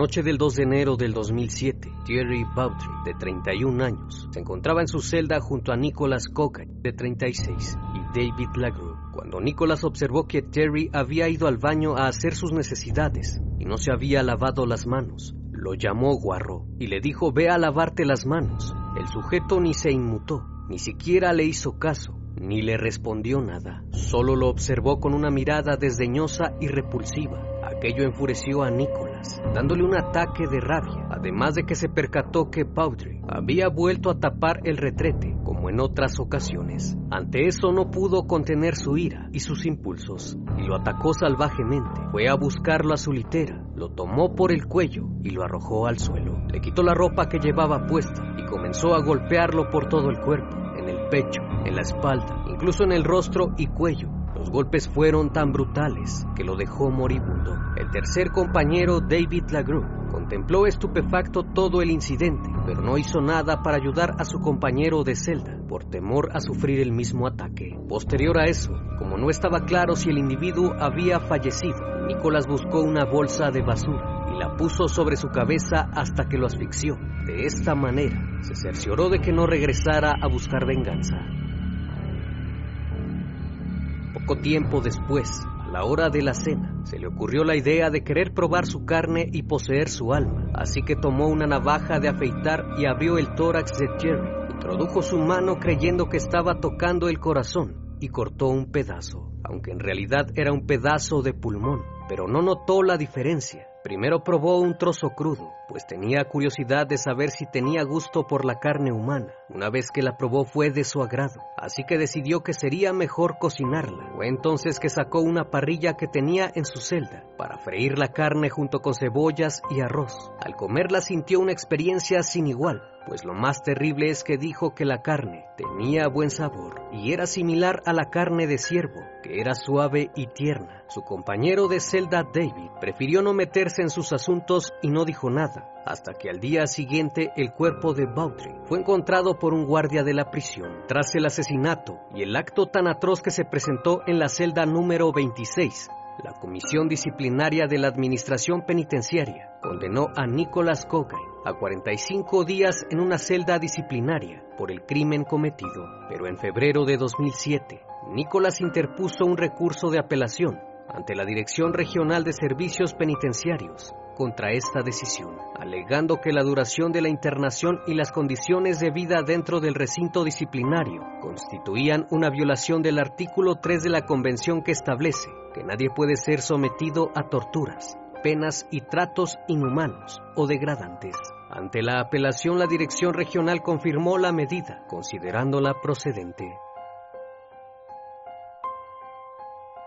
Noche del 2 de enero del 2007, Thierry Bautry, de 31 años, se encontraba en su celda junto a Nicholas Cocaine, de 36, y David Lagrue, cuando Nicholas observó que Terry había ido al baño a hacer sus necesidades y no se había lavado las manos. Lo llamó guarro y le dijo ve a lavarte las manos. El sujeto ni se inmutó, ni siquiera le hizo caso, ni le respondió nada. Solo lo observó con una mirada desdeñosa y repulsiva. Aquello enfureció a Nicholas, dándole un ataque de rabia, además de que se percató que Baudry había vuelto a tapar el retrete, como en otras ocasiones. Ante eso no pudo contener su ira y sus impulsos, y lo atacó salvajemente. Fue a buscarlo a su litera, lo tomó por el cuello y lo arrojó al suelo. Le quitó la ropa que llevaba puesta y comenzó a golpearlo por todo el cuerpo, en el pecho, en la espalda, incluso en el rostro y cuello. Los golpes fueron tan brutales que lo dejó moribundo. El tercer compañero, David Lagrue, contempló estupefacto todo el incidente, pero no hizo nada para ayudar a su compañero de celda, por temor a sufrir el mismo ataque. Posterior a eso, como no estaba claro si el individuo había fallecido, Nicholas buscó una bolsa de basura y la puso sobre su cabeza hasta que lo asfixió. De esta manera, se cercioró de que no regresara a buscar venganza. Poco tiempo después, a la hora de la cena, se le ocurrió la idea de querer probar su carne y poseer su alma, así que tomó una navaja de afeitar y abrió el tórax de Jerry. Introdujo su mano creyendo que estaba tocando el corazón y cortó un pedazo, aunque en realidad era un pedazo de pulmón, pero no notó la diferencia. Primero probó un trozo crudo, pues tenía curiosidad de saber si tenía gusto por la carne humana. Una vez que la probó fue de su agrado, así que decidió que sería mejor cocinarla. Fue entonces que sacó una parrilla que tenía en su celda para freír la carne junto con cebollas y arroz. Al comerla sintió una experiencia sin igual, pues lo más terrible es que dijo que la carne tenía buen sabor y era similar a la carne de ciervo, que era suave y tierna. Su compañero de celda David prefirió no meterse en sus asuntos y no dijo nada, hasta que al día siguiente el cuerpo de Bautry fue encontrado por un guardia de la prisión. Tras el asesinato y el acto tan atroz que se presentó en la celda número 26, la Comisión Disciplinaria de la Administración Penitenciaria condenó a Nicholas Cocaine a 45 días en una celda disciplinaria por el crimen cometido. Pero en febrero de 2007, Nicholas interpuso un recurso de apelación ante la Dirección Regional de Servicios Penitenciarios contra esta decisión, alegando que la duración de la internación y las condiciones de vida dentro del recinto disciplinario constituían una violación del artículo 3 de la Convención que establece que nadie puede ser sometido a torturas, penas y tratos inhumanos o degradantes. Ante la apelación, la Dirección Regional confirmó la medida, considerándola procedente.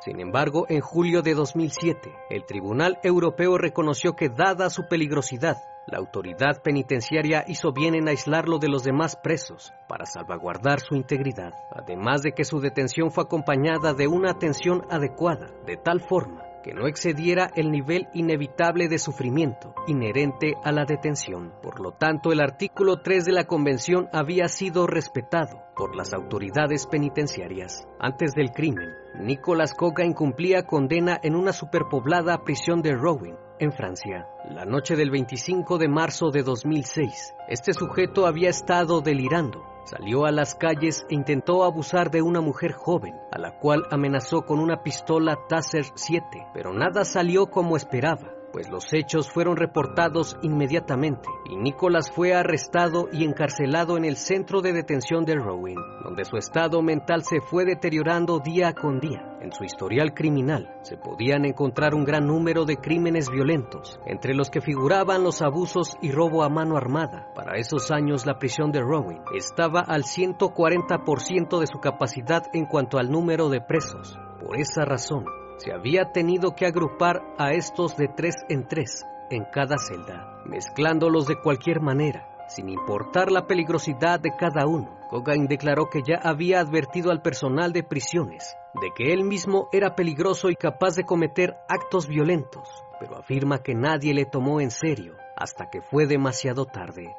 Sin embargo, en julio de 2007, el Tribunal Europeo reconoció que, dada su peligrosidad, la autoridad penitenciaria hizo bien en aislarlo de los demás presos para salvaguardar su integridad, además de que su detención fue acompañada de una atención adecuada, de tal forma que no excediera el nivel inevitable de sufrimiento inherente a la detención. Por lo tanto, el artículo 3 de la Convención había sido respetado por las autoridades penitenciarias. Antes del crimen, Nicolas Coga incumplía condena en una superpoblada prisión de Rouen, en Francia. La noche del 25 de marzo de 2006, este sujeto había estado delirando Salió a las calles e intentó abusar de una mujer joven, a la cual amenazó con una pistola Taser 7, pero nada salió como esperaba pues los hechos fueron reportados inmediatamente y Nicholas fue arrestado y encarcelado en el centro de detención de Rowan, donde su estado mental se fue deteriorando día con día. En su historial criminal se podían encontrar un gran número de crímenes violentos, entre los que figuraban los abusos y robo a mano armada. Para esos años la prisión de Rowan estaba al 140% de su capacidad en cuanto al número de presos. Por esa razón, se había tenido que agrupar a estos de tres en tres en cada celda, mezclándolos de cualquier manera, sin importar la peligrosidad de cada uno. Cogain declaró que ya había advertido al personal de prisiones de que él mismo era peligroso y capaz de cometer actos violentos, pero afirma que nadie le tomó en serio hasta que fue demasiado tarde.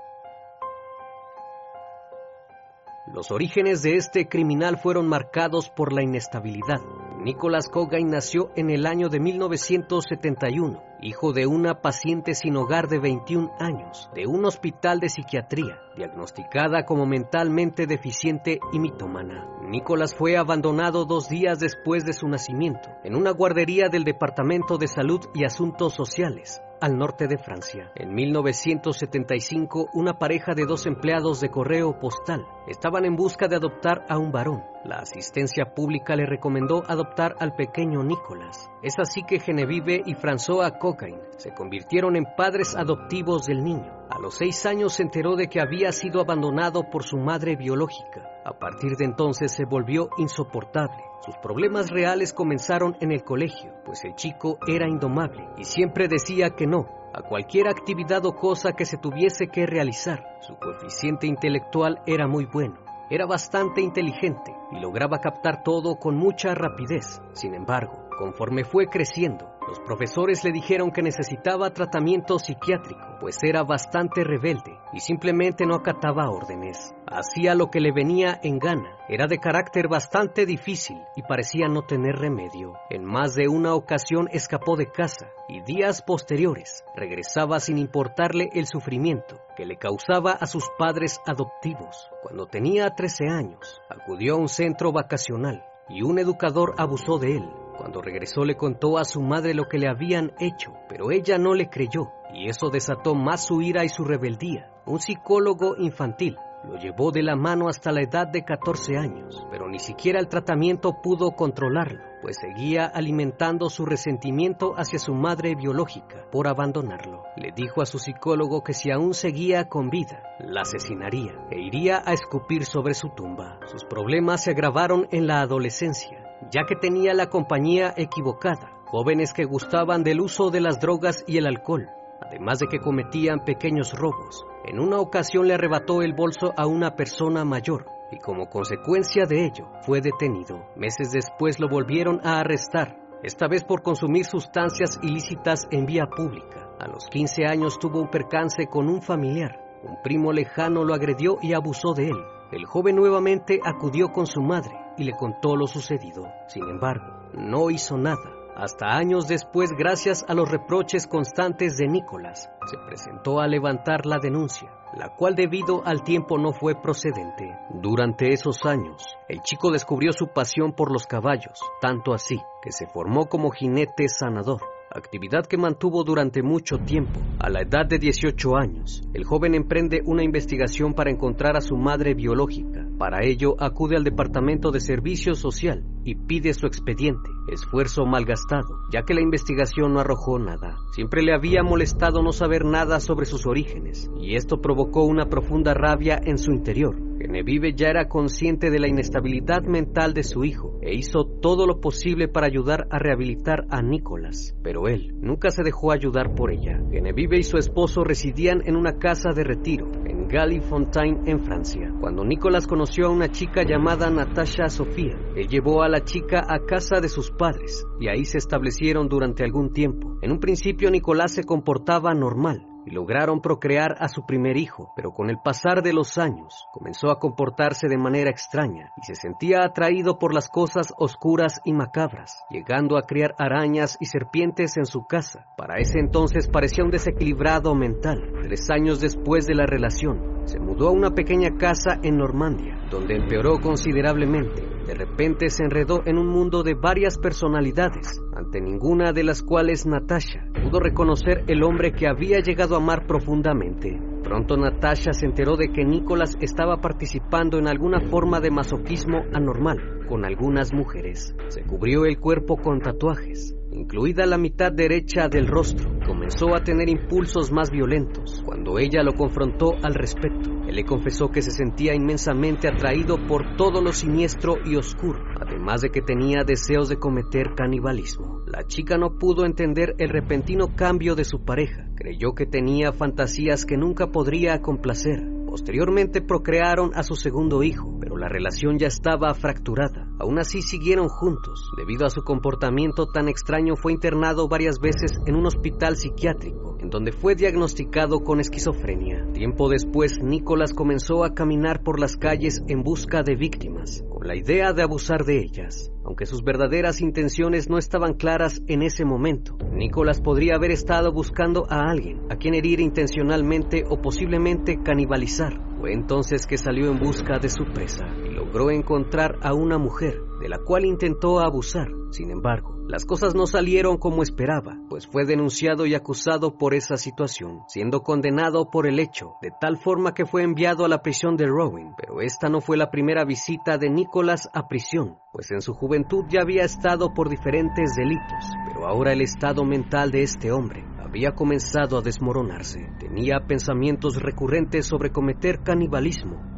Los orígenes de este criminal fueron marcados por la inestabilidad. Nicholas Cogain nació en el año de 1971, hijo de una paciente sin hogar de 21 años, de un hospital de psiquiatría, diagnosticada como mentalmente deficiente y mitómana. Nicholas fue abandonado dos días después de su nacimiento, en una guardería del Departamento de Salud y Asuntos Sociales, al norte de Francia. En 1975, una pareja de dos empleados de correo postal estaban en busca de adoptar a un varón. La asistencia pública le recomendó adoptar al pequeño Nicolás. Es así que Genevieve y François Cocaine se convirtieron en padres adoptivos del niño. A los seis años se enteró de que había sido abandonado por su madre biológica. A partir de entonces se volvió insoportable. Sus problemas reales comenzaron en el colegio, pues el chico era indomable y siempre decía que no a cualquier actividad o cosa que se tuviese que realizar. Su coeficiente intelectual era muy bueno. Era bastante inteligente y lograba captar todo con mucha rapidez. Sin embargo, conforme fue creciendo, los profesores le dijeron que necesitaba tratamiento psiquiátrico, pues era bastante rebelde y simplemente no acataba órdenes. Hacía lo que le venía en gana. Era de carácter bastante difícil y parecía no tener remedio. En más de una ocasión escapó de casa y días posteriores regresaba sin importarle el sufrimiento que le causaba a sus padres adoptivos. Cuando tenía 13 años, acudió a un centro vacacional y un educador abusó de él cuando regresó le contó a su madre lo que le habían hecho, pero ella no le creyó, y eso desató más su ira y su rebeldía. Un psicólogo infantil lo llevó de la mano hasta la edad de 14 años, pero ni siquiera el tratamiento pudo controlarlo, pues seguía alimentando su resentimiento hacia su madre biológica por abandonarlo. Le dijo a su psicólogo que si aún seguía con vida, la asesinaría e iría a escupir sobre su tumba. Sus problemas se agravaron en la adolescencia ya que tenía la compañía equivocada, jóvenes que gustaban del uso de las drogas y el alcohol, además de que cometían pequeños robos. En una ocasión le arrebató el bolso a una persona mayor y como consecuencia de ello fue detenido. Meses después lo volvieron a arrestar, esta vez por consumir sustancias ilícitas en vía pública. A los 15 años tuvo un percance con un familiar. Un primo lejano lo agredió y abusó de él. El joven nuevamente acudió con su madre y le contó lo sucedido. Sin embargo, no hizo nada. Hasta años después, gracias a los reproches constantes de Nicolás, se presentó a levantar la denuncia, la cual debido al tiempo no fue procedente. Durante esos años, el chico descubrió su pasión por los caballos, tanto así que se formó como jinete sanador actividad que mantuvo durante mucho tiempo. A la edad de 18 años, el joven emprende una investigación para encontrar a su madre biológica. Para ello, acude al Departamento de Servicio Social y pide su expediente. Esfuerzo malgastado, ya que la investigación no arrojó nada. Siempre le había molestado no saber nada sobre sus orígenes, y esto provocó una profunda rabia en su interior. Genevieve ya era consciente de la inestabilidad mental de su hijo e hizo todo lo posible para ayudar a rehabilitar a Nicolás, pero él nunca se dejó ayudar por ella. Genevieve y su esposo residían en una casa de retiro en Gallifontaine, en Francia. Cuando Nicolás conoció a una chica llamada Natasha Sofía, él llevó a la chica a casa de sus padres y ahí se establecieron durante algún tiempo. En un principio Nicolás se comportaba normal, y lograron procrear a su primer hijo, pero con el pasar de los años comenzó a comportarse de manera extraña y se sentía atraído por las cosas oscuras y macabras, llegando a criar arañas y serpientes en su casa. Para ese entonces parecía un desequilibrado mental. Tres años después de la relación, se mudó a una pequeña casa en Normandia, donde empeoró considerablemente de repente se enredó en un mundo de varias personalidades, ante ninguna de las cuales Natasha pudo reconocer el hombre que había llegado a amar profundamente. Pronto Natasha se enteró de que Nicholas estaba participando en alguna forma de masoquismo anormal con algunas mujeres. Se cubrió el cuerpo con tatuajes, incluida la mitad derecha del rostro. Comenzó a tener impulsos más violentos cuando ella lo confrontó al respecto. Él le confesó que se sentía inmensamente atraído por todo lo siniestro y oscuro, además de que tenía deseos de cometer canibalismo. La chica no pudo entender el repentino cambio de su pareja. Creyó que tenía fantasías que nunca podría complacer. Posteriormente procrearon a su segundo hijo, pero la relación ya estaba fracturada. Aún así siguieron juntos. Debido a su comportamiento tan extraño fue internado varias veces en un hospital psiquiátrico, en donde fue diagnosticado con esquizofrenia. Tiempo después, Nicolás comenzó a caminar por las calles en busca de víctimas, con la idea de abusar de ellas. Aunque sus verdaderas intenciones no estaban claras en ese momento, Nicolás podría haber estado buscando a alguien a quien herir intencionalmente o posiblemente canibalizar. Fue entonces que salió en busca de su presa y logró encontrar a una mujer de la cual intentó abusar. Sin embargo, las cosas no salieron como esperaba, pues fue denunciado y acusado por esa situación, siendo condenado por el hecho, de tal forma que fue enviado a la prisión de Rowan. Pero esta no fue la primera visita de Nicholas a prisión, pues en su juventud ya había estado por diferentes delitos, pero ahora el estado mental de este hombre había comenzado a desmoronarse. Tenía pensamientos recurrentes sobre cometer canibalismo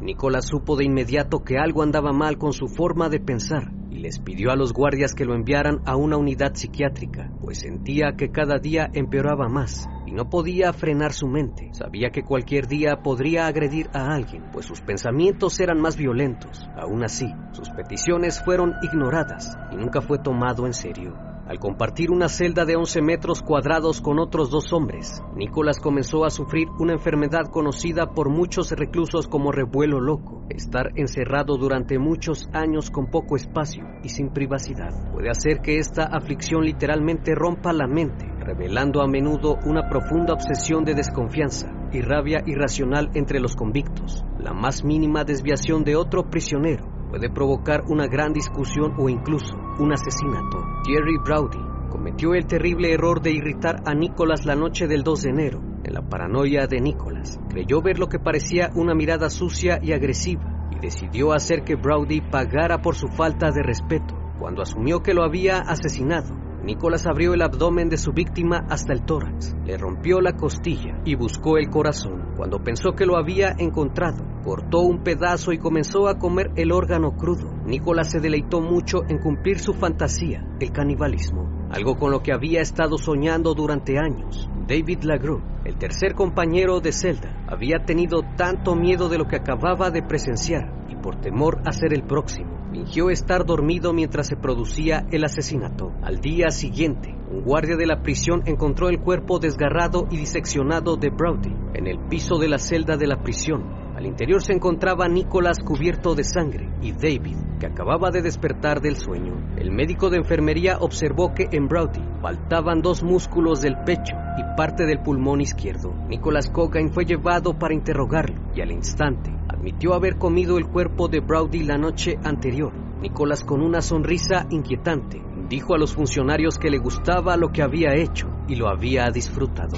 Nicolás supo de inmediato que algo andaba mal con su forma de pensar y les pidió a los guardias que lo enviaran a una unidad psiquiátrica, pues sentía que cada día empeoraba más y no podía frenar su mente. Sabía que cualquier día podría agredir a alguien, pues sus pensamientos eran más violentos. Aún así, sus peticiones fueron ignoradas y nunca fue tomado en serio. Al compartir una celda de 11 metros cuadrados con otros dos hombres, Nicolás comenzó a sufrir una enfermedad conocida por muchos reclusos como revuelo loco. Estar encerrado durante muchos años con poco espacio y sin privacidad puede hacer que esta aflicción literalmente rompa la mente, revelando a menudo una profunda obsesión de desconfianza y rabia irracional entre los convictos. La más mínima desviación de otro prisionero puede provocar una gran discusión o incluso un asesinato. Jerry Browdy cometió el terrible error de irritar a Nicholas la noche del 2 de enero. En la paranoia de Nicholas, creyó ver lo que parecía una mirada sucia y agresiva y decidió hacer que Browdy pagara por su falta de respeto. Cuando asumió que lo había asesinado, Nicholas abrió el abdomen de su víctima hasta el tórax, le rompió la costilla y buscó el corazón. Cuando pensó que lo había encontrado, cortó un pedazo y comenzó a comer el órgano crudo. Nicholas se deleitó mucho en cumplir su fantasía, el canibalismo, algo con lo que había estado soñando durante años. David Lagrue, el tercer compañero de celda, había tenido tanto miedo de lo que acababa de presenciar y por temor a ser el próximo, fingió estar dormido mientras se producía el asesinato. Al día siguiente, un guardia de la prisión encontró el cuerpo desgarrado y diseccionado de Brody en el piso de la celda de la prisión. Al interior se encontraba Nicholas cubierto de sangre y David, que acababa de despertar del sueño. El médico de enfermería observó que en Brody faltaban dos músculos del pecho y parte del pulmón izquierdo. Nicholas Cogain fue llevado para interrogarlo y al instante admitió haber comido el cuerpo de Browdy la noche anterior. Nicholas, con una sonrisa inquietante, dijo a los funcionarios que le gustaba lo que había hecho y lo había disfrutado.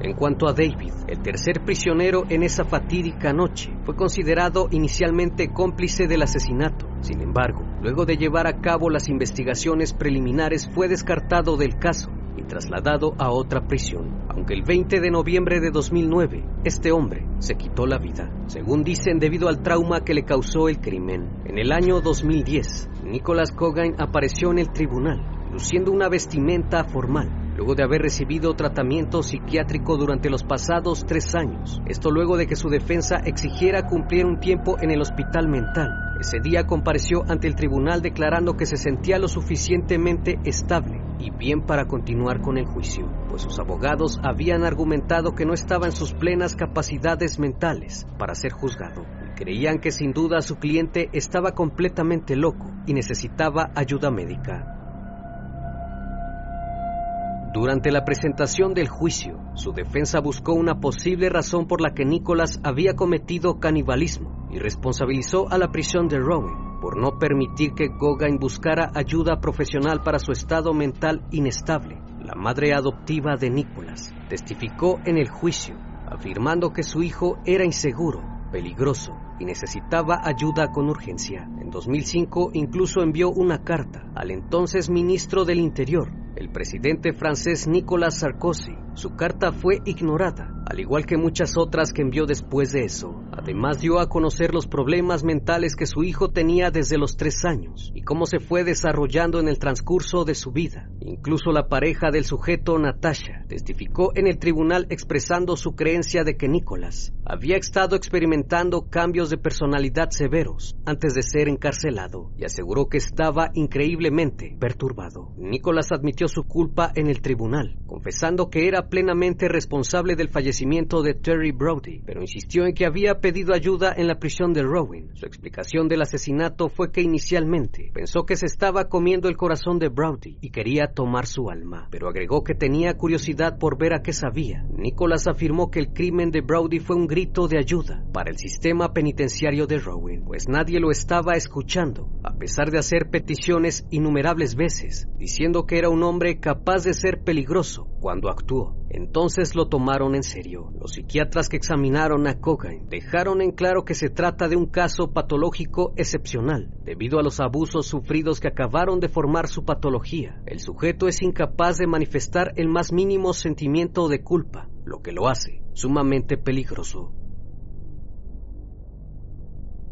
En cuanto a David, el tercer prisionero en esa fatídica noche, fue considerado inicialmente cómplice del asesinato. Sin embargo, luego de llevar a cabo las investigaciones preliminares, fue descartado del caso y trasladado a otra prisión. Aunque el 20 de noviembre de 2009, este hombre se quitó la vida, según dicen debido al trauma que le causó el crimen. En el año 2010, Nicholas Cogain apareció en el tribunal, luciendo una vestimenta formal luego de haber recibido tratamiento psiquiátrico durante los pasados tres años. Esto luego de que su defensa exigiera cumplir un tiempo en el hospital mental. Ese día compareció ante el tribunal declarando que se sentía lo suficientemente estable y bien para continuar con el juicio, pues sus abogados habían argumentado que no estaba en sus plenas capacidades mentales para ser juzgado. Creían que sin duda su cliente estaba completamente loco y necesitaba ayuda médica. Durante la presentación del juicio, su defensa buscó una posible razón por la que Nicholas había cometido canibalismo y responsabilizó a la prisión de Rowan por no permitir que Gogain buscara ayuda profesional para su estado mental inestable. La madre adoptiva de Nicholas testificó en el juicio, afirmando que su hijo era inseguro, peligroso y necesitaba ayuda con urgencia. En 2005 incluso envió una carta al entonces ministro del Interior, el presidente francés Nicolas Sarkozy. Su carta fue ignorada, al igual que muchas otras que envió después de eso. Además dio a conocer los problemas mentales que su hijo tenía desde los tres años y cómo se fue desarrollando en el transcurso de su vida. Incluso la pareja del sujeto, Natasha, testificó en el tribunal expresando su creencia de que Nicholas había estado experimentando cambios de personalidad severos antes de ser encarcelado y aseguró que estaba increíblemente perturbado. Nicholas admitió su culpa en el tribunal, confesando que era plenamente responsable del fallecimiento de Terry Brody, pero insistió en que había pedido ayuda en la prisión de Rowan. Su explicación del asesinato fue que inicialmente pensó que se estaba comiendo el corazón de Brody y quería tomar su alma, pero agregó que tenía curiosidad por ver a qué sabía. Nicholas afirmó que el crimen de Brody fue un grito de ayuda para el sistema penitenciario de Rowan, pues nadie lo estaba escuchando, a pesar de hacer peticiones innumerables veces, diciendo que era un hombre capaz de ser peligroso cuando actuó. Entonces lo tomaron en serio. Los psiquiatras que examinaron a Cogain dejaron en claro que se trata de un caso patológico excepcional, debido a los abusos sufridos que acabaron de formar su patología. El sujeto es incapaz de manifestar el más mínimo sentimiento de culpa, lo que lo hace sumamente peligroso.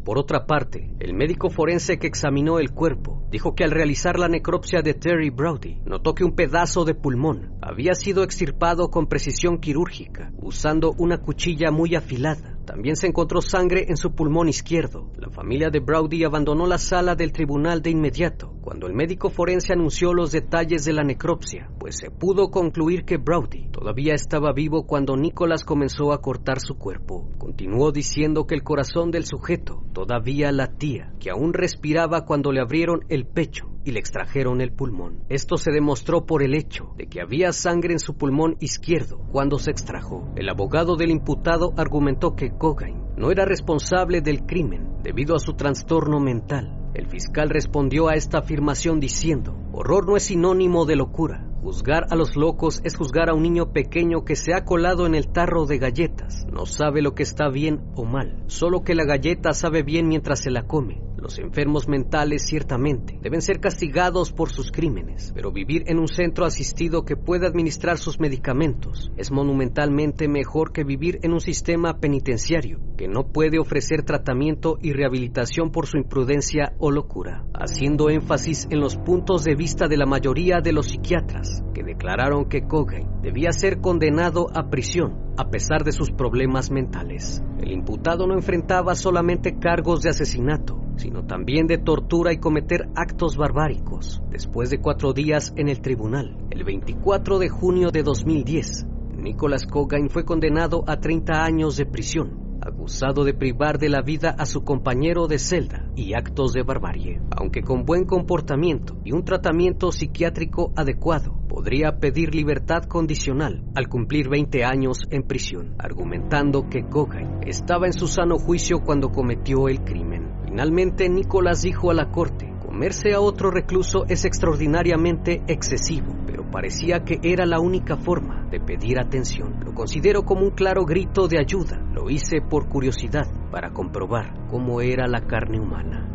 Por otra parte, el médico forense que examinó el cuerpo dijo que al realizar la necropsia de Terry Brody, notó que un pedazo de pulmón había sido extirpado con precisión quirúrgica, usando una cuchilla muy afilada. También se encontró sangre en su pulmón izquierdo. La familia de Brody abandonó la sala del tribunal de inmediato cuando el médico forense anunció los detalles de la necropsia, pues se pudo concluir que Brody todavía estaba vivo cuando Nicholas comenzó a cortar su cuerpo. Continuó diciendo que el corazón del sujeto todavía latía, que aún respiraba cuando le abrieron el pecho y le extrajeron el pulmón. Esto se demostró por el hecho de que había sangre en su pulmón izquierdo cuando se extrajo. El abogado del imputado argumentó que Cogain no era responsable del crimen debido a su trastorno mental. El fiscal respondió a esta afirmación diciendo, horror no es sinónimo de locura. Juzgar a los locos es juzgar a un niño pequeño que se ha colado en el tarro de galletas. No sabe lo que está bien o mal, solo que la galleta sabe bien mientras se la come. Los enfermos mentales ciertamente deben ser castigados por sus crímenes, pero vivir en un centro asistido que pueda administrar sus medicamentos es monumentalmente mejor que vivir en un sistema penitenciario que no puede ofrecer tratamiento y rehabilitación por su imprudencia o locura, haciendo énfasis en los puntos de vista de la mayoría de los psiquiatras que declararon que Kogan debía ser condenado a prisión a pesar de sus problemas mentales. El imputado no enfrentaba solamente cargos de asesinato, sino también de tortura y cometer actos barbáricos. Después de cuatro días en el tribunal, el 24 de junio de 2010, Nicholas Cogain fue condenado a 30 años de prisión acusado de privar de la vida a su compañero de celda y actos de barbarie. Aunque con buen comportamiento y un tratamiento psiquiátrico adecuado, podría pedir libertad condicional al cumplir 20 años en prisión, argumentando que Kogan estaba en su sano juicio cuando cometió el crimen. Finalmente, Nicolás dijo a la corte, comerse a otro recluso es extraordinariamente excesivo, parecía que era la única forma de pedir atención. Lo considero como un claro grito de ayuda. Lo hice por curiosidad, para comprobar cómo era la carne humana.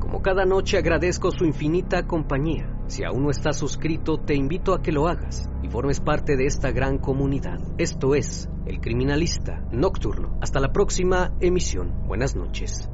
Como cada noche agradezco su infinita compañía. Si aún no estás suscrito, te invito a que lo hagas y formes parte de esta gran comunidad. Esto es El Criminalista Nocturno. Hasta la próxima emisión. Buenas noches.